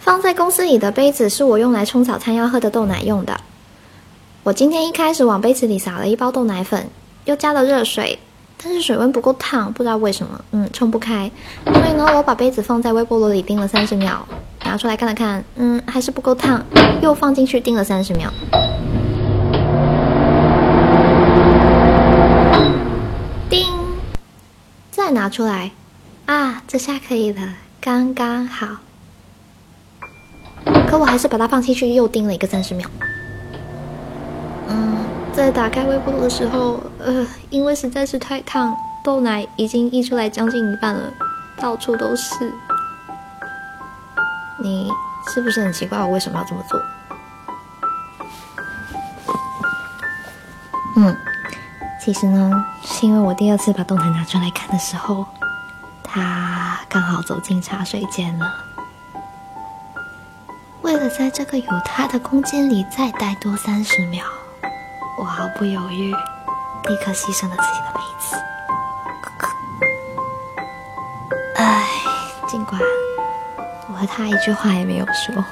放在公司里的杯子是我用来冲早餐要喝的豆奶用的。我今天一开始往杯子里撒了一包豆奶粉，又加了热水，但是水温不够烫，不知道为什么，嗯，冲不开。所以呢，我把杯子放在微波炉里叮了三十秒，拿出来看了看，嗯，还是不够烫，又放进去叮了三十秒。叮，再拿出来，啊，这下可以了，刚刚好。可我还是把它放进去，又盯了一个三十秒。嗯，在打开微波炉的时候，呃，因为实在是太烫，豆奶已经溢出来将近一半了，到处都是。你是不是很奇怪我为什么要这么做？嗯，其实呢，是因为我第二次把豆奶拿出来看的时候，它刚好走进茶水间了。为了在这个有他的空间里再待多三十秒，我毫不犹豫，立刻牺牲了自己的杯子。唉，尽管我和他一句话也没有说。